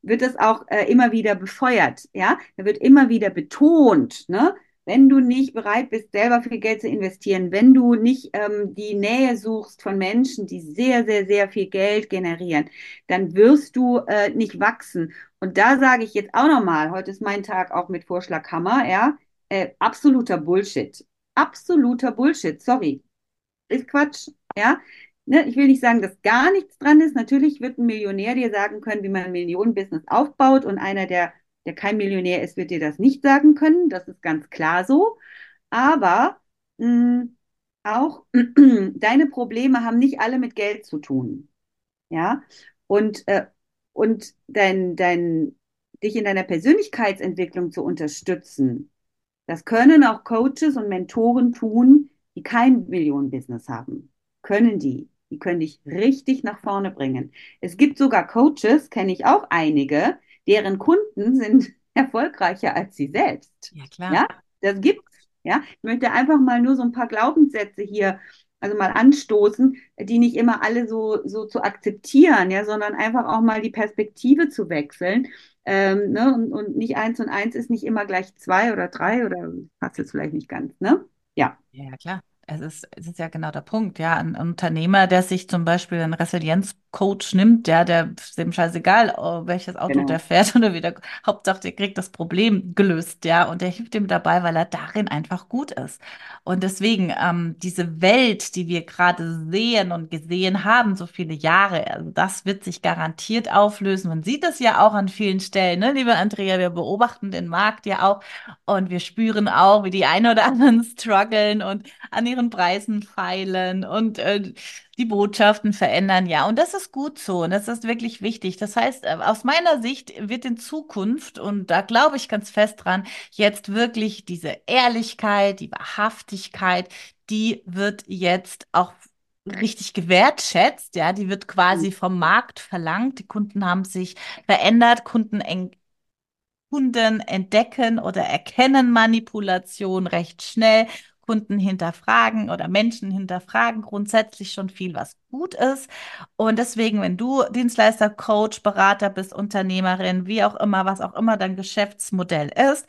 wird das auch äh, immer wieder befeuert. Ja, da wird immer wieder betont, ne? Wenn du nicht bereit bist, selber viel Geld zu investieren, wenn du nicht ähm, die Nähe suchst von Menschen, die sehr, sehr, sehr viel Geld generieren, dann wirst du äh, nicht wachsen. Und da sage ich jetzt auch nochmal, heute ist mein Tag auch mit Vorschlaghammer, ja, äh, absoluter Bullshit. Absoluter Bullshit, sorry. Ist Quatsch, ja. Ne, ich will nicht sagen, dass gar nichts dran ist. Natürlich wird ein Millionär dir sagen können, wie man ein Millionenbusiness aufbaut und einer, der der kein Millionär ist, wird dir das nicht sagen können. Das ist ganz klar so. Aber mh, mm, auch *clears throat* deine Probleme haben nicht alle mit Geld zu tun. Ja. Und, äh, und dein, dein, dich in deiner Persönlichkeitsentwicklung zu unterstützen, das können auch Coaches und Mentoren tun, die kein Millionenbusiness haben. Können die. Die können dich richtig nach vorne bringen. Es gibt sogar Coaches, kenne ich auch einige, deren Kunden sind *laughs* erfolgreicher als sie selbst. Ja, klar. Ja, das gibt's. Ja, ich möchte einfach mal nur so ein paar Glaubenssätze hier, also mal anstoßen, die nicht immer alle so, so zu akzeptieren, ja, sondern einfach auch mal die Perspektive zu wechseln. Ähm, ne? und, und nicht eins und eins ist nicht immer gleich zwei oder drei oder passt jetzt vielleicht nicht ganz, ne? Ja. Ja, klar es ist, es ist ja genau der Punkt, ja. Ein Unternehmer, der sich zum Beispiel einen Resilienzcoach nimmt, ja, der ist dem scheißegal, oh, welches Auto genau. der fährt oder wieder. Hauptsache, der kriegt das Problem gelöst, ja, und der hilft ihm dabei, weil er darin einfach gut ist. Und deswegen, ähm, diese Welt, die wir gerade sehen und gesehen haben, so viele Jahre, also das wird sich garantiert auflösen. Man sieht das ja auch an vielen Stellen, ne, liebe Andrea, wir beobachten den Markt ja auch und wir spüren auch, wie die einen oder anderen *laughs* strugglen und an ihren ihren Preisen feilen und äh, die Botschaften verändern. Ja, und das ist gut so und das ist wirklich wichtig. Das heißt, äh, aus meiner Sicht wird in Zukunft, und da glaube ich ganz fest dran, jetzt wirklich diese Ehrlichkeit, die Wahrhaftigkeit, die wird jetzt auch richtig gewertschätzt, ja, die wird quasi mhm. vom Markt verlangt. Die Kunden haben sich verändert, Kunden Kunden entdecken oder erkennen Manipulation recht schnell Kunden hinterfragen oder Menschen hinterfragen grundsätzlich schon viel, was gut ist. Und deswegen, wenn du Dienstleister, Coach, Berater bist, Unternehmerin, wie auch immer, was auch immer dein Geschäftsmodell ist,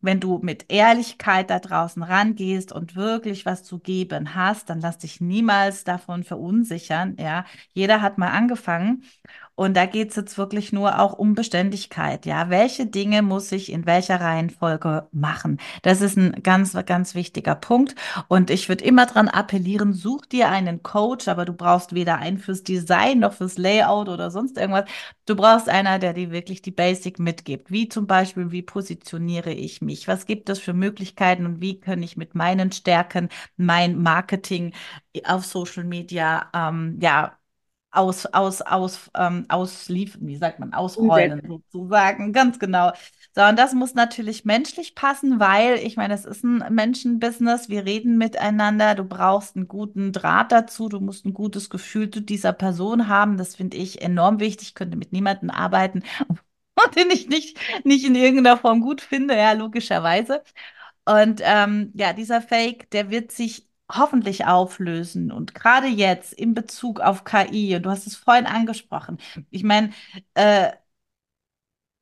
wenn du mit Ehrlichkeit da draußen rangehst und wirklich was zu geben hast, dann lass dich niemals davon verunsichern. Ja, jeder hat mal angefangen. Und da geht es jetzt wirklich nur auch um Beständigkeit. Ja, welche Dinge muss ich in welcher Reihenfolge machen? Das ist ein ganz, ganz wichtiger Punkt. Und ich würde immer dran appellieren, such dir einen Coach, aber du brauchst weder einen fürs Design noch fürs Layout oder sonst irgendwas. Du brauchst einer, der dir wirklich die Basic mitgibt. Wie zum Beispiel, wie positioniere ich mich? Was gibt es für Möglichkeiten und wie kann ich mit meinen Stärken mein Marketing auf Social Media, ähm, ja, aus, aus, aus, ähm, ausliefern, wie sagt man, ausrollen sozusagen, ganz genau. So, und das muss natürlich menschlich passen, weil ich meine, es ist ein Menschenbusiness, wir reden miteinander, du brauchst einen guten Draht dazu, du musst ein gutes Gefühl zu dieser Person haben, das finde ich enorm wichtig, ich könnte mit niemandem arbeiten, *laughs* den ich nicht, nicht in irgendeiner Form gut finde, ja, logischerweise. Und ähm, ja, dieser Fake, der wird sich hoffentlich auflösen. Und gerade jetzt in Bezug auf KI, und du hast es vorhin angesprochen, ich meine, äh,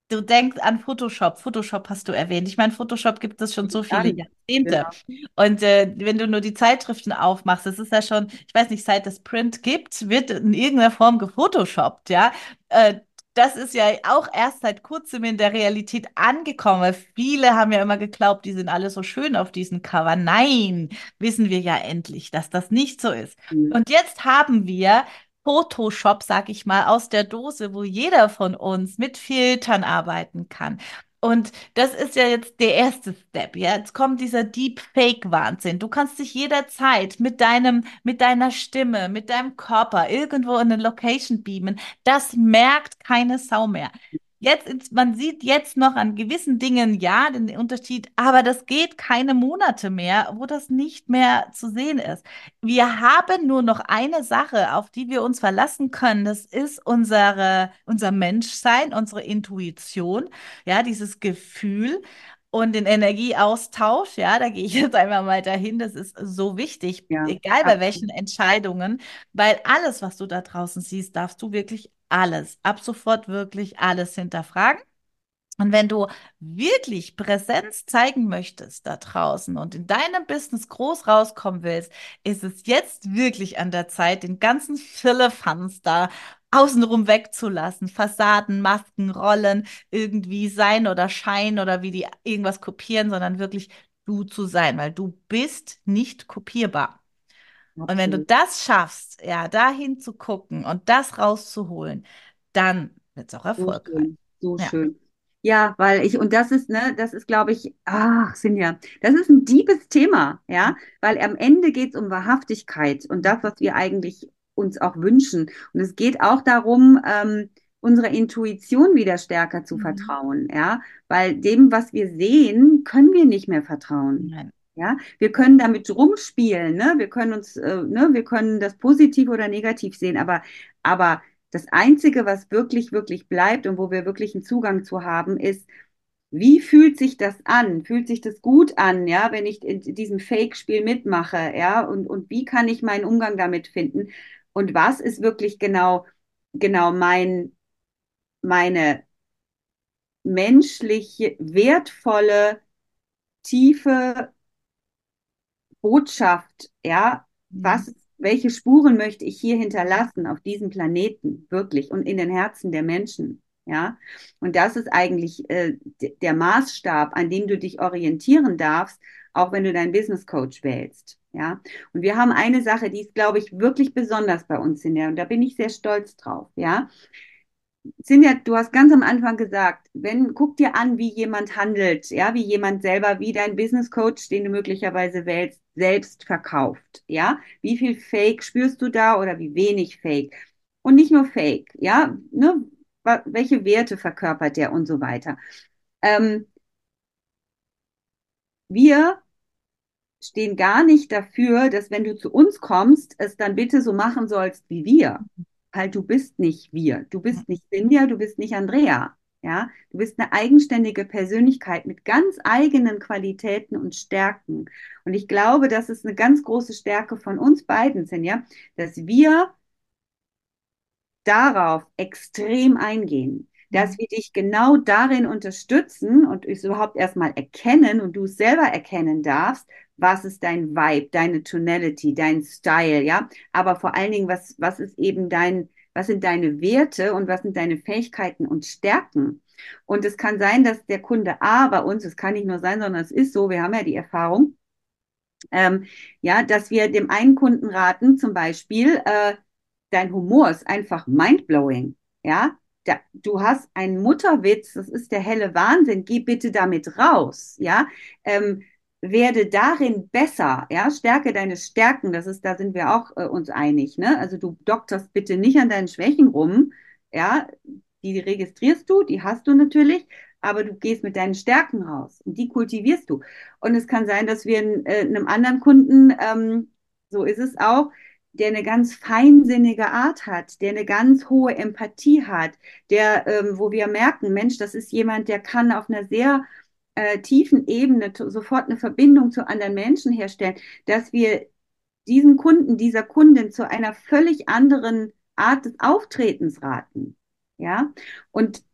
du denkst an Photoshop. Photoshop hast du erwähnt. Ich meine, Photoshop gibt es schon so viele Jahrzehnte. Genau. Und äh, wenn du nur die Zeitschriften aufmachst, das ist ja schon, ich weiß nicht, seit es Print gibt, wird in irgendeiner Form gefotoshoppt, ja. Äh, das ist ja auch erst seit kurzem in der Realität angekommen. Viele haben ja immer geglaubt, die sind alle so schön auf diesen Cover. Nein, wissen wir ja endlich, dass das nicht so ist. Mhm. Und jetzt haben wir Photoshop, sag ich mal, aus der Dose, wo jeder von uns mit Filtern arbeiten kann. Und das ist ja jetzt der erste Step. Ja, jetzt kommt dieser Deepfake-Wahnsinn. Du kannst dich jederzeit mit deinem, mit deiner Stimme, mit deinem Körper irgendwo in eine Location beamen. Das merkt keine Sau mehr. Jetzt, man sieht jetzt noch an gewissen Dingen ja den Unterschied, aber das geht keine Monate mehr, wo das nicht mehr zu sehen ist. Wir haben nur noch eine Sache, auf die wir uns verlassen können. Das ist unsere, unser Menschsein, unsere Intuition, ja, dieses Gefühl und den Energieaustausch. Ja, da gehe ich *laughs* jetzt einmal mal dahin. Das ist so wichtig, ja, egal bei welchen Entscheidungen, weil alles, was du da draußen siehst, darfst du wirklich alles, ab sofort wirklich alles hinterfragen. Und wenn du wirklich Präsenz zeigen möchtest da draußen und in deinem Business groß rauskommen willst, ist es jetzt wirklich an der Zeit, den ganzen Firlefanz da außenrum wegzulassen. Fassaden, Masken, Rollen, irgendwie sein oder scheinen oder wie die irgendwas kopieren, sondern wirklich du zu sein, weil du bist nicht kopierbar. Und wenn du das schaffst, ja, dahin zu gucken und das rauszuholen, dann wird es auch erfolgreich. So schön. So ja. schön. Ja, weil ich, und das ist, ne, das ist, glaube ich, ach, Sinja, das ist ein diebes Thema, ja, weil am Ende geht es um Wahrhaftigkeit und das, was wir eigentlich uns auch wünschen. Und es geht auch darum, ähm, unserer Intuition wieder stärker zu mhm. vertrauen, ja, weil dem, was wir sehen, können wir nicht mehr vertrauen. Nein. Ja, wir können damit rumspielen, ne? Wir können uns, äh, ne, wir können das positiv oder negativ sehen, aber, aber das Einzige, was wirklich, wirklich bleibt und wo wir wirklich einen Zugang zu haben, ist, wie fühlt sich das an? Fühlt sich das gut an, ja, wenn ich in diesem Fake-Spiel mitmache, ja? Und, und wie kann ich meinen Umgang damit finden? Und was ist wirklich genau, genau mein, meine menschliche, wertvolle, tiefe Botschaft, ja, mhm. was, welche Spuren möchte ich hier hinterlassen auf diesem Planeten, wirklich, und in den Herzen der Menschen, ja. Und das ist eigentlich äh, der Maßstab, an dem du dich orientieren darfst, auch wenn du deinen Business Coach wählst. Ja, und wir haben eine Sache, die ist, glaube ich, wirklich besonders bei uns in der, und da bin ich sehr stolz drauf. Ja, Sinja, du hast ganz am Anfang gesagt, wenn, guck dir an, wie jemand handelt, ja, wie jemand selber, wie dein Business Coach, den du möglicherweise wählst, selbst verkauft, ja. Wie viel Fake spürst du da oder wie wenig Fake? Und nicht nur Fake, ja, ne, welche Werte verkörpert der und so weiter. Ähm, wir stehen gar nicht dafür, dass wenn du zu uns kommst, es dann bitte so machen sollst wie wir halt, du bist nicht wir. Du bist nicht Cynthia, du bist nicht Andrea. Ja, du bist eine eigenständige Persönlichkeit mit ganz eigenen Qualitäten und Stärken. Und ich glaube, das ist eine ganz große Stärke von uns beiden, Sinja, dass wir darauf extrem eingehen, dass wir dich genau darin unterstützen und es überhaupt erstmal erkennen und du es selber erkennen darfst, was ist dein Vibe, deine Tonality, dein Style, ja, aber vor allen Dingen, was, was ist eben dein, was sind deine Werte und was sind deine Fähigkeiten und Stärken. Und es kann sein, dass der Kunde A bei uns, es kann nicht nur sein, sondern es ist so, wir haben ja die Erfahrung, ähm, ja, dass wir dem einen Kunden raten, zum Beispiel, äh, dein Humor ist einfach mindblowing, ja, da, du hast einen Mutterwitz, das ist der helle Wahnsinn, geh bitte damit raus, ja, ähm, werde darin besser, ja, stärke deine Stärken, das ist, da sind wir auch äh, uns einig, ne, also du dokterst bitte nicht an deinen Schwächen rum, ja, die registrierst du, die hast du natürlich, aber du gehst mit deinen Stärken raus und die kultivierst du. Und es kann sein, dass wir äh, einem anderen Kunden, ähm, so ist es auch, der eine ganz feinsinnige Art hat, der eine ganz hohe Empathie hat, der, ähm, wo wir merken, Mensch, das ist jemand, der kann auf einer sehr äh, tiefen Ebene sofort eine Verbindung zu anderen Menschen herstellen, dass wir diesen Kunden, dieser Kundin zu einer völlig anderen Art des Auftretens raten. Ja, und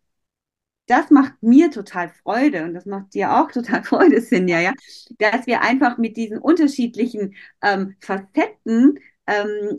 das macht mir total Freude und das macht dir auch total *laughs* Freude, Sinja, ja, dass wir einfach mit diesen unterschiedlichen ähm, Facetten ähm,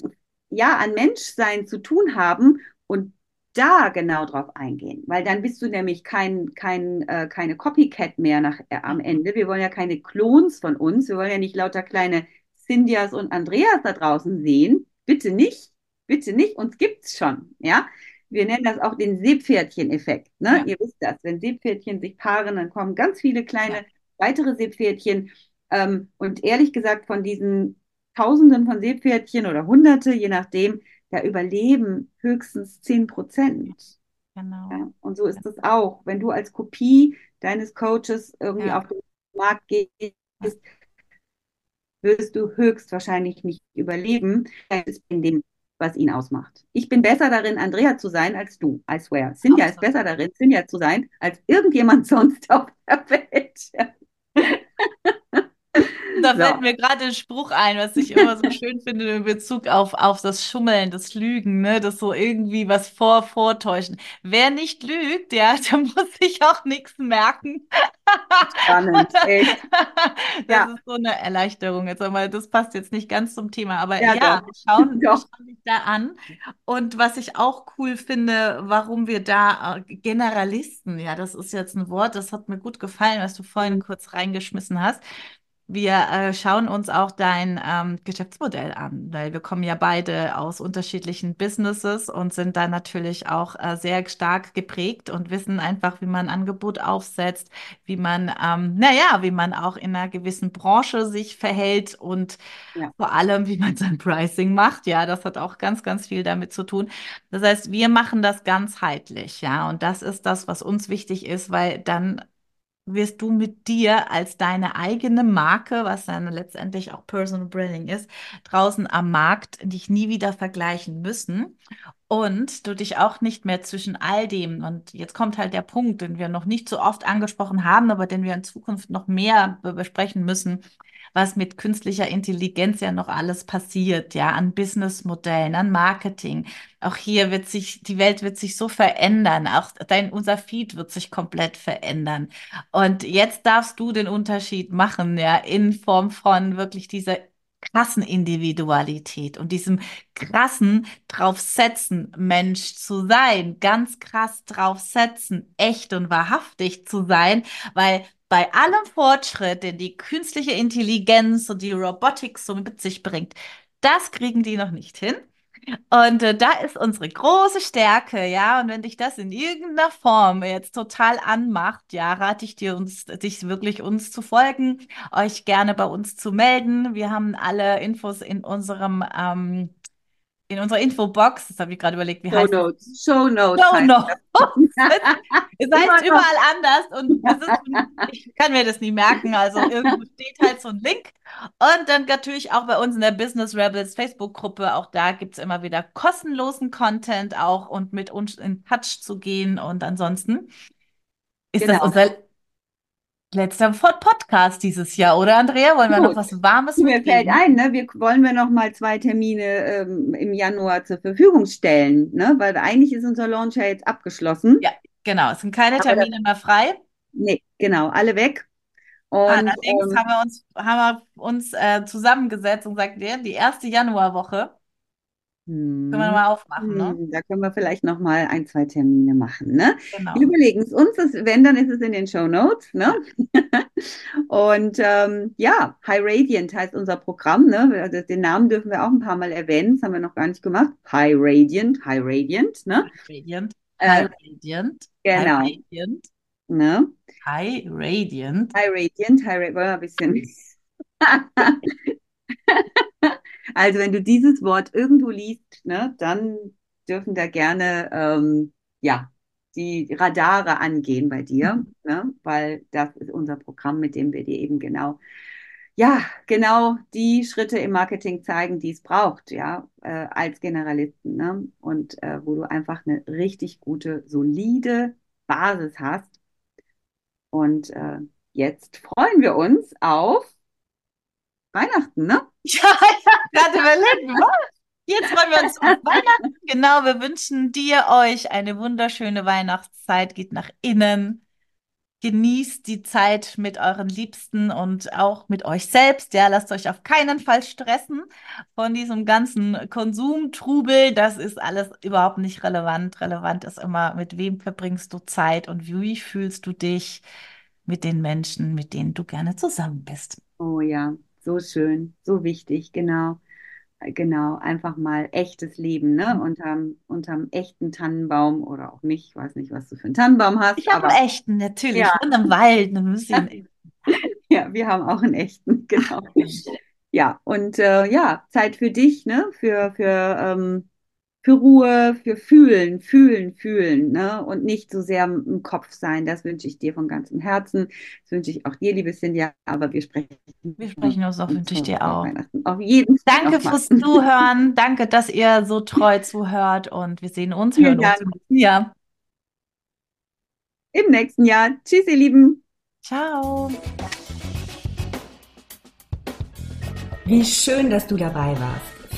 ja an Menschsein zu tun haben und da genau drauf eingehen, weil dann bist du nämlich kein, kein, äh, keine Copycat mehr nach, äh, am Ende. Wir wollen ja keine Klons von uns, wir wollen ja nicht lauter kleine Cindyas und Andreas da draußen sehen. Bitte nicht, bitte nicht, uns gibt's schon, ja wir nennen das auch den Seepferdchen-Effekt. Ne? Ja. Ihr wisst das, wenn Seepferdchen sich paaren, dann kommen ganz viele kleine ja. weitere Seepferdchen. Ähm, und ehrlich gesagt, von diesen Tausenden von Seepferdchen oder Hunderte, je nachdem, da überleben höchstens 10 Prozent. Genau. Ja? Und so ist es ja. auch. Wenn du als Kopie deines Coaches irgendwie auf den Markt gehst, wirst du höchstwahrscheinlich nicht überleben. In dem was ihn ausmacht. Ich bin besser darin, Andrea zu sein, als du, I swear. Cynthia ist besser darin, Cynthia zu sein, als irgendjemand *laughs* sonst auf der Welt. *laughs* Da fällt mir gerade ein Spruch ein, was ich immer so schön *laughs* finde in Bezug auf, auf das Schummeln, das Lügen, ne? das so irgendwie was vor, vortäuschen. Wer nicht lügt, ja, *laughs* der muss sich auch nichts merken. Spannend, echt. Das ja. ist so eine Erleichterung jetzt, aber das passt jetzt nicht ganz zum Thema. Aber ja, ja wir schauen, wir schauen dich da an. Und was ich auch cool finde, warum wir da äh, Generalisten, ja, das ist jetzt ein Wort, das hat mir gut gefallen, was du vorhin kurz reingeschmissen hast. Wir äh, schauen uns auch dein ähm, Geschäftsmodell an, weil wir kommen ja beide aus unterschiedlichen Businesses und sind da natürlich auch äh, sehr stark geprägt und wissen einfach, wie man Angebot aufsetzt, wie man, ähm, naja, wie man auch in einer gewissen Branche sich verhält und ja. vor allem, wie man sein Pricing macht. Ja, das hat auch ganz, ganz viel damit zu tun. Das heißt, wir machen das ganzheitlich, ja, und das ist das, was uns wichtig ist, weil dann wirst du mit dir als deine eigene Marke, was dann letztendlich auch Personal Branding ist, draußen am Markt dich nie wieder vergleichen müssen. Und du dich auch nicht mehr zwischen all dem, und jetzt kommt halt der Punkt, den wir noch nicht so oft angesprochen haben, aber den wir in Zukunft noch mehr besprechen müssen, was mit künstlicher Intelligenz ja noch alles passiert, ja, an Businessmodellen, an Marketing. Auch hier wird sich, die Welt wird sich so verändern. Auch dein, unser Feed wird sich komplett verändern. Und jetzt darfst du den Unterschied machen, ja, in Form von wirklich dieser krassen Individualität und diesem krassen draufsetzen, Mensch zu sein, ganz krass draufsetzen, echt und wahrhaftig zu sein, weil bei allem Fortschritt, den die künstliche Intelligenz und die Robotik so mit sich bringt, das kriegen die noch nicht hin. Und äh, da ist unsere große Stärke, ja. Und wenn dich das in irgendeiner Form jetzt total anmacht, ja, rate ich dir, uns, dich wirklich uns zu folgen, euch gerne bei uns zu melden. Wir haben alle Infos in unserem ähm, in unserer Infobox, das habe ich gerade überlegt, wie Show heißt Notes. Das? Show Notes. Show Notes. *laughs* *laughs* es heißt überall anders und ist, ich kann mir das nie merken. Also irgendwo steht halt so ein Link. Und dann natürlich auch bei uns in der Business Rebels Facebook-Gruppe, auch da gibt es immer wieder kostenlosen Content auch und mit uns in Touch zu gehen. Und ansonsten ist genau. das unser Letzter Podcast dieses Jahr, oder Andrea? Wollen wir Gut. noch was Warmes Mir mitgeben? fällt ein, ne? wir, wollen wir noch mal zwei Termine ähm, im Januar zur Verfügung stellen, ne? weil eigentlich ist unser Launch ja jetzt abgeschlossen. Ja, genau. Es sind keine Termine das, mehr frei. Nee, genau, alle weg. Und, Allerdings ähm, haben wir uns, haben wir uns äh, zusammengesetzt und gesagt, die erste Januarwoche Können wir mal aufmachen, ne? Hm, Da können wir vielleicht noch mal ein, zwei Termine machen, ne? Genau. Wir überlegen es uns, wenn, dann ist es in den Show Notes, ne? *laughs* Und ähm, ja, High Radiant heißt unser Programm, ne? Den Namen dürfen wir auch ein paar Mal erwähnen, das haben wir noch gar nicht gemacht. High Radiant, High Radiant, ne? Radiant. Äh, High Radiant. genau. High Radiant. Ne? High Radiant. High Radiant, High Radiant, wollen wir ein bisschen. *laughs* Also wenn du dieses Wort irgendwo liest, ne, dann dürfen da gerne ähm, ja die Radare angehen bei dir, ne, weil das ist unser Programm, mit dem wir dir eben genau ja genau die Schritte im Marketing zeigen, die es braucht, ja äh, als Generalisten, ne, und äh, wo du einfach eine richtig gute solide Basis hast. Und äh, jetzt freuen wir uns auf Weihnachten, ne? *laughs* Ja, gerade überlegt, was? Jetzt wollen wir uns auf Weihnachten. Genau, wir wünschen dir, euch eine wunderschöne Weihnachtszeit. Geht nach innen. Genießt die Zeit mit euren Liebsten und auch mit euch selbst. Ja, lasst euch auf keinen Fall stressen von diesem ganzen Konsumtrubel. Das ist alles überhaupt nicht relevant. Relevant ist immer, mit wem verbringst du Zeit und wie fühlst du dich mit den Menschen, mit denen du gerne zusammen bist. Oh ja, so schön, so wichtig, genau. Genau, einfach mal echtes Leben, ne? Unterm, unterm echten Tannenbaum oder auch nicht, ich weiß nicht, was du für einen Tannenbaum hast, Ich habe einen echten, natürlich. Ja. Und im Wald, ein bisschen. *laughs* ja, wir haben auch einen echten, genau. *laughs* Ja, und äh, ja, Zeit für dich, ne? Für, für, ähm, für Ruhe, für Fühlen, Fühlen, Fühlen, ne? Und nicht so sehr im Kopf sein. Das wünsche ich dir von ganzem Herzen. Das wünsche ich auch dir, liebe Cynthia, aber wir sprechen Wir sprechen uns auch, wünsche ich dir auch. Auf jeden Fall. Danke fürs Zuhören. Danke, dass ihr so treu zuhört und wir sehen uns, hören uns im nächsten Jahr. Im nächsten Jahr. Tschüss, ihr Lieben. Ciao. Wie schön, dass du dabei warst.